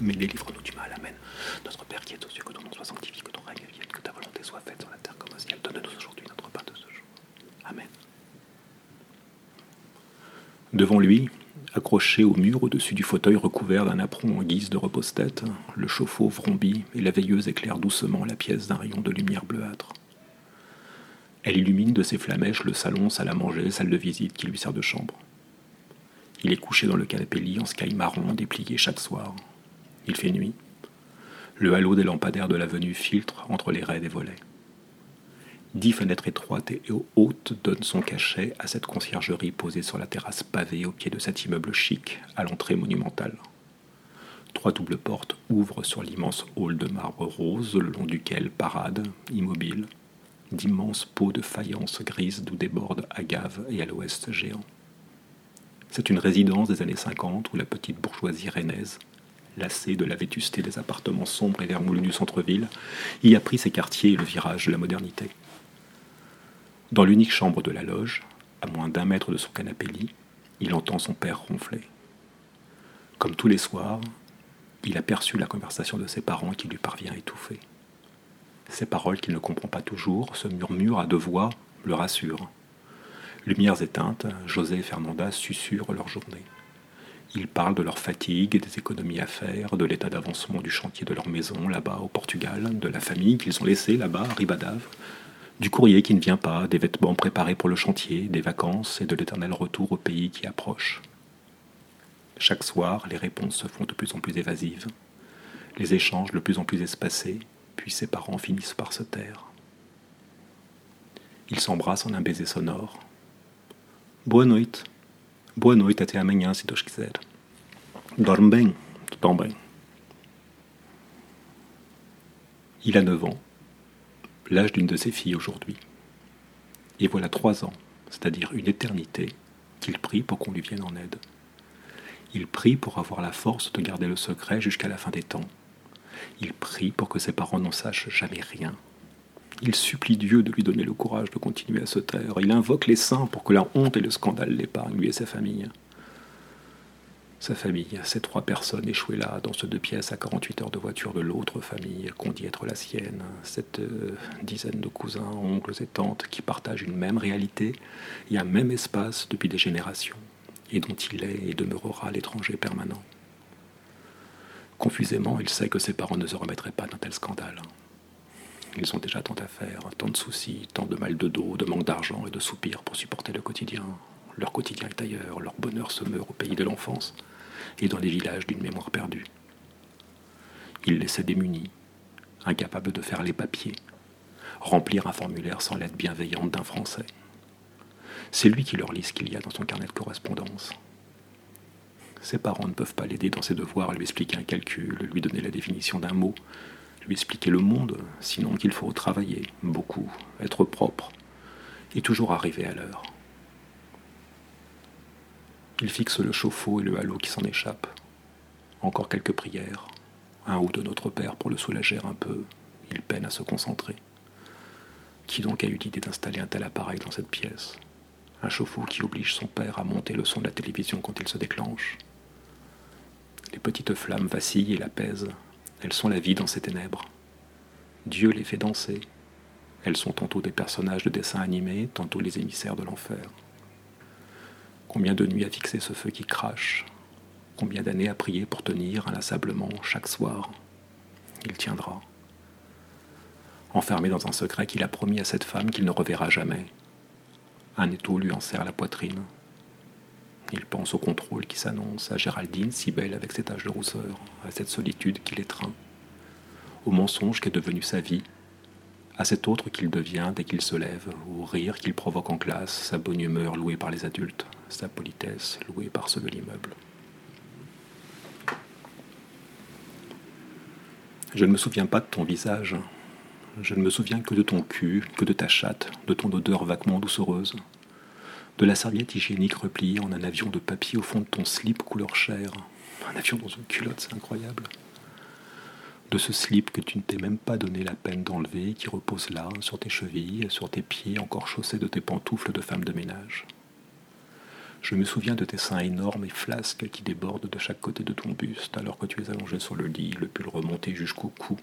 mais délivre-nous du mal. Amen. Notre Père qui est aux cieux, que ton nom soit sanctifié, que ton règne vienne, que ta volonté soit faite sur la terre comme au ciel. Donne-nous aujourd'hui notre pain de ce jour. Amen. Devant lui, accroché au mur au-dessus du fauteuil recouvert d'un apron en guise de repose-tête, le chauffe-eau vrombit et la veilleuse éclaire doucement la pièce d'un rayon de lumière bleuâtre. Elle illumine de ses flamèches le salon, salle à manger, salle de visite qui lui sert de chambre. Il est couché dans le canapé lit en sky marron déplié chaque soir. Il fait nuit. Le halo des lampadaires de l'avenue filtre entre les raies des volets. Dix fenêtres étroites et hautes donnent son cachet à cette conciergerie posée sur la terrasse pavée au pied de cet immeuble chic à l'entrée monumentale. Trois doubles portes ouvrent sur l'immense hall de marbre rose le long duquel paradent, immobiles, d'immenses pots de faïence grise d'où débordent agave et à l'ouest géant. C'est une résidence des années 50 où la petite bourgeoisie rennaise, lassée de la vétusté des appartements sombres et vermoulus du centre-ville, y a pris ses quartiers et le virage de la modernité. Dans l'unique chambre de la loge, à moins d'un mètre de son canapé-lit, il entend son père ronfler. Comme tous les soirs, il aperçut la conversation de ses parents qui lui parvient étouffée. Ces paroles qu'il ne comprend pas toujours, ce murmure à deux voix, le rassurent. Lumières éteintes, José et Fernanda susurrent leur journée. Ils parlent de leur fatigue et des économies à faire, de l'état d'avancement du chantier de leur maison là-bas au Portugal, de la famille qu'ils ont laissée là-bas à Ribadave, du courrier qui ne vient pas, des vêtements préparés pour le chantier, des vacances et de l'éternel retour au pays qui approche. Chaque soir, les réponses se font de plus en plus évasives, les échanges de plus en plus espacés, puis ses parents finissent par se taire. Ils s'embrassent en un baiser sonore. Boa. Boa noite até amanhã, se Deus quiser. Dorme bem. Il a neuf ans, l'âge d'une de ses filles aujourd'hui. Et voilà trois ans, c'est-à-dire une éternité, qu'il prie pour qu'on lui vienne en aide. Il prie pour avoir la force de garder le secret jusqu'à la fin des temps il prie pour que ses parents n'en sachent jamais rien. Il supplie Dieu de lui donner le courage de continuer à se taire. Il invoque les saints pour que la honte et le scandale l'épargnent, lui et sa famille. Sa famille, ces trois personnes échouées là, dans ce deux pièces à 48 heures de voiture de l'autre famille, qu'on dit être la sienne, cette euh, dizaine de cousins, oncles et tantes qui partagent une même réalité et un même espace depuis des générations, et dont il est et demeurera l'étranger permanent. Confusément, il sait que ses parents ne se remettraient pas d'un tel scandale. Ils ont déjà tant à faire, tant de soucis, tant de mal de dos, de manque d'argent et de soupirs pour supporter le quotidien. Leur quotidien est ailleurs, leur bonheur se meurt au pays de l'enfance et dans les villages d'une mémoire perdue. Ils laissaient démunis, incapables de faire les papiers, remplir un formulaire sans l'aide bienveillante d'un Français. C'est lui qui leur lit ce qu'il y a dans son carnet de correspondance, ses parents ne peuvent pas l'aider dans ses devoirs, lui expliquer un calcul, lui donner la définition d'un mot, lui expliquer le monde, sinon qu'il faut travailler beaucoup, être propre, et toujours arriver à l'heure. Il fixe le chauffe-eau et le halo qui s'en échappe. Encore quelques prières, un ou deux Notre Père pour le soulager un peu. Il peine à se concentrer. Qui donc a eu l'idée d'installer un tel appareil dans cette pièce? Un chauffe-eau qui oblige son père à monter le son de la télévision quand il se déclenche les petites flammes vacillent et l'apaisent. Elles sont la vie dans ces ténèbres. Dieu les fait danser. Elles sont tantôt des personnages de dessins animés, tantôt les émissaires de l'enfer. Combien de nuits a fixé ce feu qui crache? Combien d'années a prié pour tenir inlassablement chaque soir? Il tiendra. Enfermé dans un secret qu'il a promis à cette femme qu'il ne reverra jamais. Un étau lui en serre la poitrine. Il pense au contrôle qui s'annonce, à Géraldine, si belle avec ses taches de rousseur, à cette solitude qui l'étreint, au mensonge qu'est devenu sa vie, à cet autre qu'il devient dès qu'il se lève, au rire qu'il provoque en classe, sa bonne humeur louée par les adultes, sa politesse louée par ceux de l'immeuble. Je ne me souviens pas de ton visage. Je ne me souviens que de ton cul, que de ta chatte, de ton odeur vaguement doucereuse, de la serviette hygiénique repliée en un avion de papier au fond de ton slip couleur chair. Un avion dans une culotte, c'est incroyable. De ce slip que tu ne t'es même pas donné la peine d'enlever, qui repose là, sur tes chevilles, sur tes pieds encore chaussés de tes pantoufles de femme de ménage. Je me souviens de tes seins énormes et flasques qui débordent de chaque côté de ton buste alors que tu es allongé sur le lit, le pull remonté jusqu'au cou.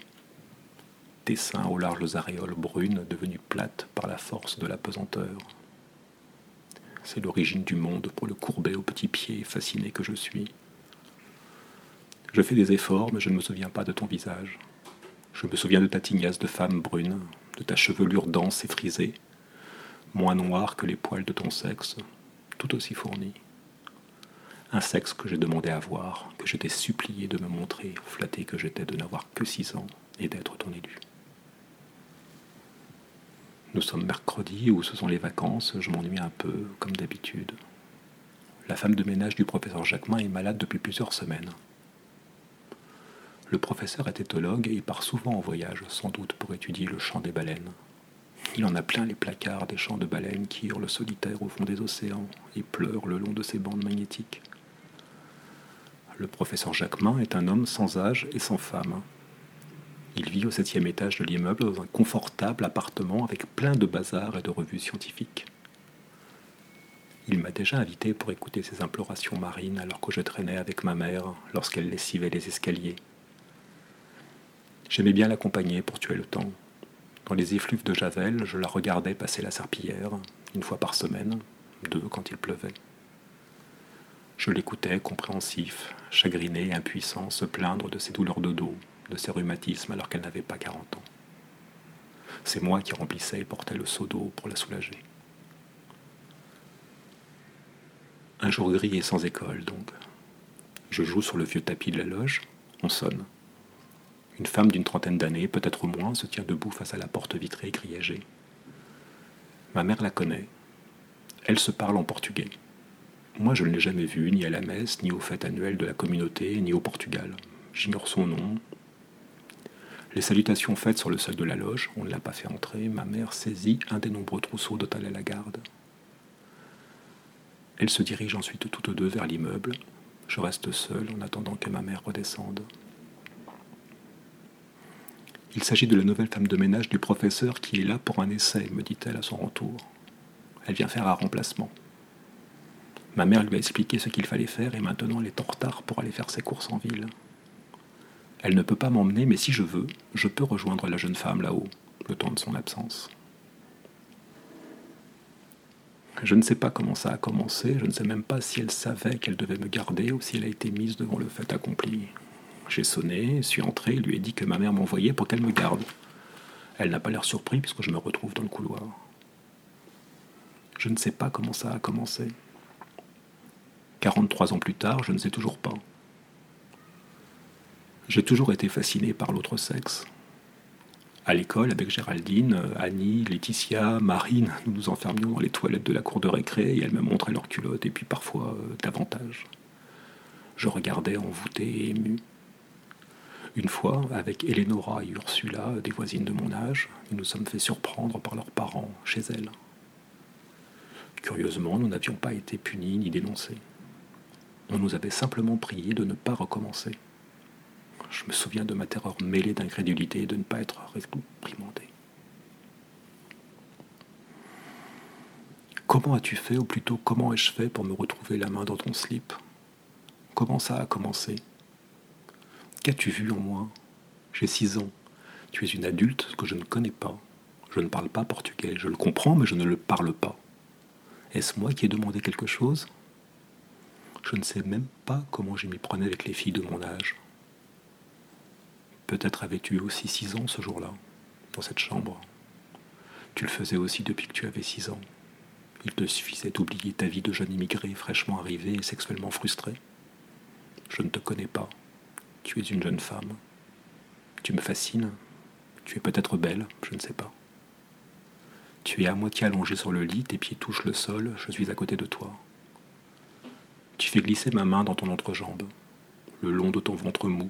Tes seins aux larges aréoles brunes devenues plates par la force de la pesanteur. C'est l'origine du monde pour le courbet aux petits pieds fasciné que je suis. Je fais des efforts, mais je ne me souviens pas de ton visage. Je me souviens de ta tignasse de femme brune, de ta chevelure dense et frisée, moins noire que les poils de ton sexe, tout aussi fourni. Un sexe que j'ai demandé à voir, que je t'ai supplié de me montrer, flatté que j'étais de n'avoir que six ans et d'être ton élu. Nous sommes mercredi où ce sont les vacances, je m'ennuie un peu, comme d'habitude. La femme de ménage du professeur Jacquemin est malade depuis plusieurs semaines. Le professeur est éthologue et part souvent en voyage, sans doute pour étudier le chant des baleines. Il en a plein les placards des chants de baleines qui hurlent solitaires au fond des océans et pleurent le long de ces bandes magnétiques. Le professeur Jacquemin est un homme sans âge et sans femme. Il vit au septième étage de l'immeuble dans un confortable appartement avec plein de bazars et de revues scientifiques. Il m'a déjà invité pour écouter ses implorations marines alors que je traînais avec ma mère lorsqu'elle lessivait les escaliers. J'aimais bien l'accompagner pour tuer le temps. Dans les effluves de Javel, je la regardais passer la serpillière, une fois par semaine, deux quand il pleuvait. Je l'écoutais, compréhensif, chagriné impuissant, se plaindre de ses douleurs de dos, de ses rhumatismes alors qu'elle n'avait pas 40 ans. C'est moi qui remplissais et portais le seau d'eau pour la soulager. Un jour gris et sans école, donc. Je joue sur le vieux tapis de la loge, on sonne. Une femme d'une trentaine d'années, peut-être moins, se tient debout face à la porte vitrée et grillagée. Ma mère la connaît. Elle se parle en portugais. Moi, je ne l'ai jamais vue, ni à la messe, ni aux fêtes annuelles de la communauté, ni au Portugal. J'ignore son nom. Les salutations faites sur le seuil de la loge, on ne l'a pas fait entrer, ma mère saisit un des nombreux trousseaux d'hôtel à la garde. Elle se dirige ensuite toutes deux vers l'immeuble. Je reste seul en attendant que ma mère redescende. Il s'agit de la nouvelle femme de ménage du professeur qui est là pour un essai, me dit-elle à son retour. Elle vient faire un remplacement. Ma mère lui a expliqué ce qu'il fallait faire et maintenant elle est en retard pour aller faire ses courses en ville. Elle ne peut pas m'emmener, mais si je veux, je peux rejoindre la jeune femme là-haut, le temps de son absence. Je ne sais pas comment ça a commencé, je ne sais même pas si elle savait qu'elle devait me garder ou si elle a été mise devant le fait accompli. J'ai sonné, suis entré lui ai dit que ma mère m'envoyait pour qu'elle me garde. Elle n'a pas l'air surpris puisque je me retrouve dans le couloir. Je ne sais pas comment ça a commencé. 43 ans plus tard, je ne sais toujours pas. J'ai toujours été fasciné par l'autre sexe. À l'école, avec Géraldine, Annie, Laetitia, Marine, nous nous enfermions dans les toilettes de la cour de récré et elles me montraient leurs culottes et puis parfois euh, davantage. Je regardais envoûté et ému. Une fois, avec Eleonora et Ursula, des voisines de mon âge, nous nous sommes fait surprendre par leurs parents chez elles. Curieusement, nous n'avions pas été punis ni dénoncés. On nous avait simplement prié de ne pas recommencer. Je me souviens de ma terreur mêlée d'incrédulité et de ne pas être réprimandé. Comment as-tu fait, ou plutôt comment ai-je fait pour me retrouver la main dans ton slip? Comment ça a commencé? Qu'as-tu vu en moi? J'ai six ans. Tu es une adulte que je ne connais pas. Je ne parle pas portugais. Je le comprends, mais je ne le parle pas. Est-ce moi qui ai demandé quelque chose? Je ne sais même pas comment je m'y prenais avec les filles de mon âge. Peut-être avais-tu aussi six ans ce jour-là, dans cette chambre. Tu le faisais aussi depuis que tu avais six ans. Il te suffisait d'oublier ta vie de jeune immigré fraîchement arrivé et sexuellement frustré. Je ne te connais pas. Tu es une jeune femme. Tu me fascines. Tu es peut-être belle, je ne sais pas. Tu es à moitié allongée sur le lit, tes pieds touchent le sol, je suis à côté de toi. Tu fais glisser ma main dans ton entrejambe, le long de ton ventre mou,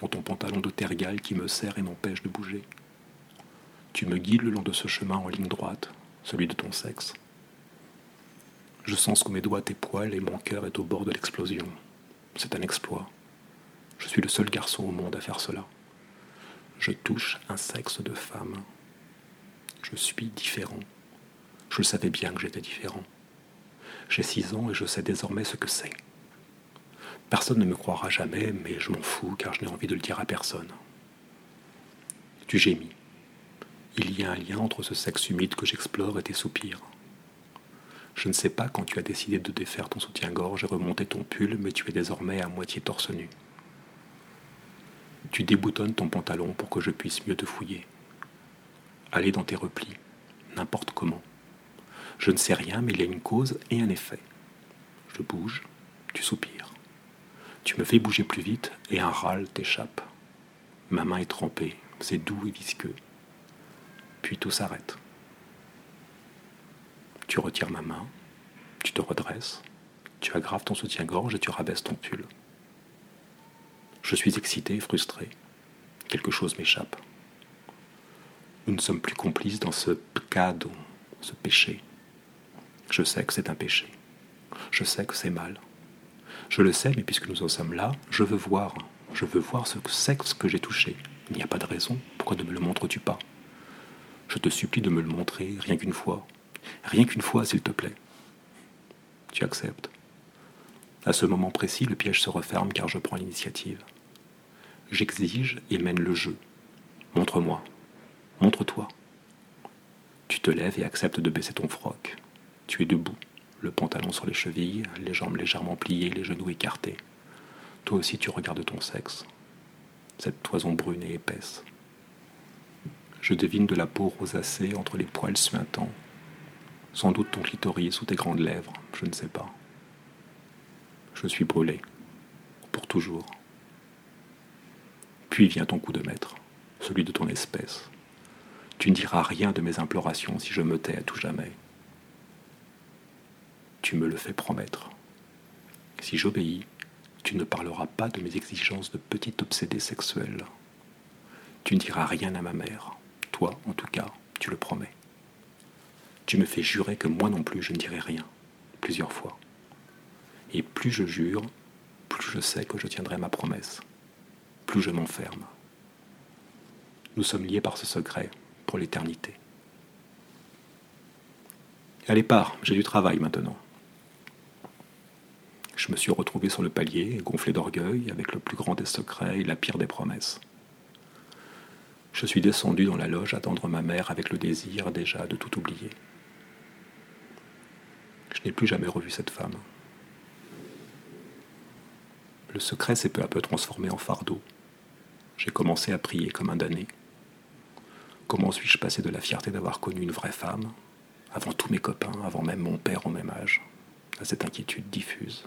dans ton pantalon de tergal qui me serre et m'empêche de bouger. Tu me guides le long de ce chemin en ligne droite, celui de ton sexe. Je sens sous mes doigts tes poils et mon cœur est au bord de l'explosion. C'est un exploit. Je suis le seul garçon au monde à faire cela. Je touche un sexe de femme. Je suis différent. Je savais bien que j'étais différent. J'ai six ans et je sais désormais ce que c'est. Personne ne me croira jamais, mais je m'en fous car je n'ai envie de le dire à personne. Tu gémis. Il y a un lien entre ce sexe humide que j'explore et tes soupirs. Je ne sais pas quand tu as décidé de défaire ton soutien-gorge et remonter ton pull, mais tu es désormais à moitié torse nu. Tu déboutonnes ton pantalon pour que je puisse mieux te fouiller. Aller dans tes replis, n'importe comment. Je ne sais rien, mais il y a une cause et un effet. Je bouge, tu soupires. Tu me fais bouger plus vite et un râle t'échappe. Ma main est trempée, c'est doux et visqueux. Puis tout s'arrête. Tu retires ma main, tu te redresses, tu aggraves ton soutien-gorge et tu rabaisses ton pull. Je suis excité et frustré. Quelque chose m'échappe. Nous ne sommes plus complices dans ce peccado, ce péché. Je sais que c'est un péché. Je sais que c'est mal. Je le sais, mais puisque nous en sommes là, je veux voir. Je veux voir ce ce que j'ai touché. Il n'y a pas de raison. Pourquoi ne me le montres-tu pas? Je te supplie de me le montrer, rien qu'une fois. Rien qu'une fois, s'il te plaît. Tu acceptes. À ce moment précis, le piège se referme car je prends l'initiative. J'exige et mène le jeu. Montre-moi. Montre-toi. Tu te lèves et acceptes de baisser ton froc. Tu es debout, le pantalon sur les chevilles, les jambes légèrement pliées, les genoux écartés. Toi aussi tu regardes ton sexe, cette toison brune et épaisse. Je devine de la peau rosacée entre les poils suintants. Sans doute ton clitoris sous tes grandes lèvres, je ne sais pas. Je suis brûlé, pour toujours. Puis vient ton coup de maître, celui de ton espèce. Tu ne diras rien de mes implorations si je me tais à tout jamais. Tu me le fais promettre. Si j'obéis, tu ne parleras pas de mes exigences de petit obsédé sexuel. Tu ne diras rien à ma mère. Toi, en tout cas, tu le promets. Tu me fais jurer que moi non plus je ne dirai rien, plusieurs fois. Et plus je jure, plus je sais que je tiendrai ma promesse plus je m'enferme. Nous sommes liés par ce secret pour l'éternité. Allez, pars, j'ai du travail maintenant. Je me suis retrouvé sur le palier, gonflé d'orgueil, avec le plus grand des secrets et la pire des promesses. Je suis descendu dans la loge attendre ma mère avec le désir déjà de tout oublier. Je n'ai plus jamais revu cette femme. Le secret s'est peu à peu transformé en fardeau, j'ai commencé à prier comme un damné. Comment suis-je passé de la fierté d'avoir connu une vraie femme, avant tous mes copains, avant même mon père au même âge, à cette inquiétude diffuse,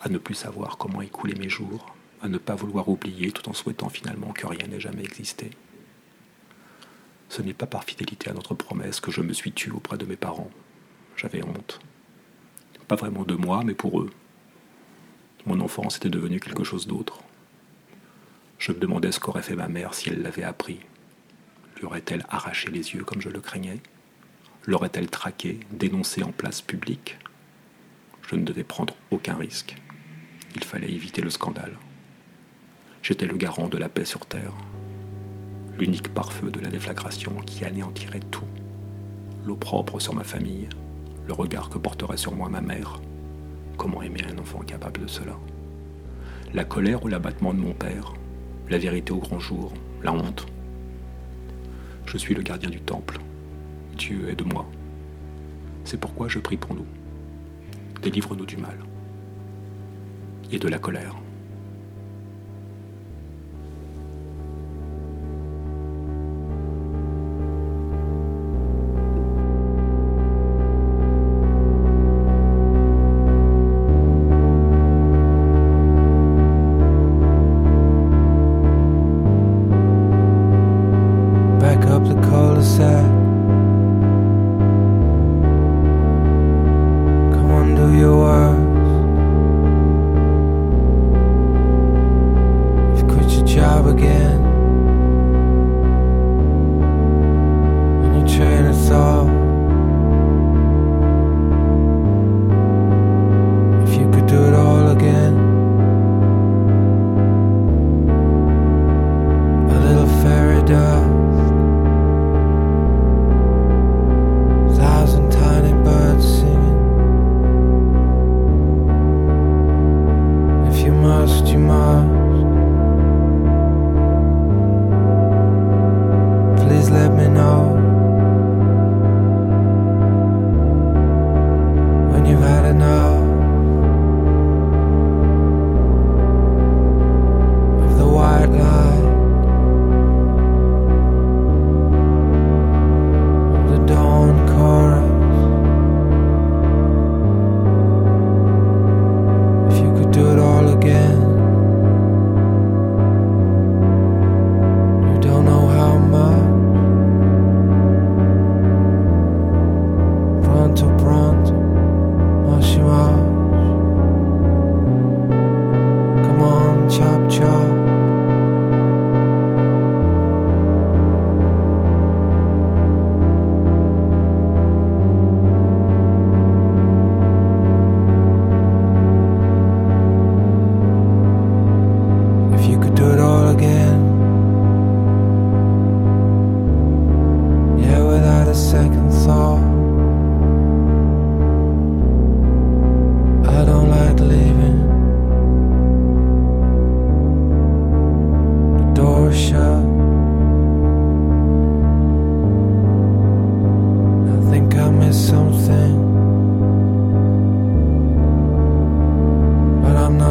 à ne plus savoir comment écouler mes jours, à ne pas vouloir oublier tout en souhaitant finalement que rien n'ait jamais existé. Ce n'est pas par fidélité à notre promesse que je me suis tué auprès de mes parents. J'avais honte. Pas vraiment de moi, mais pour eux. Mon enfance était devenue quelque chose d'autre. Je me demandais ce qu'aurait fait ma mère si elle l'avait appris. Lui aurait-elle arraché les yeux comme je le craignais? L'aurait-elle traqué, dénoncé en place publique? Je ne devais prendre aucun risque. Il fallait éviter le scandale. J'étais le garant de la paix sur Terre, l'unique pare-feu de la déflagration qui anéantirait tout. L'eau propre sur ma famille, le regard que porterait sur moi ma mère. Comment aimer un enfant capable de cela? La colère ou l'abattement de mon père, la vérité au grand jour, la honte? Je suis le gardien du temple. Dieu est de moi. C'est pourquoi je prie pour nous. Délivre-nous du mal et de la colère.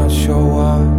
show up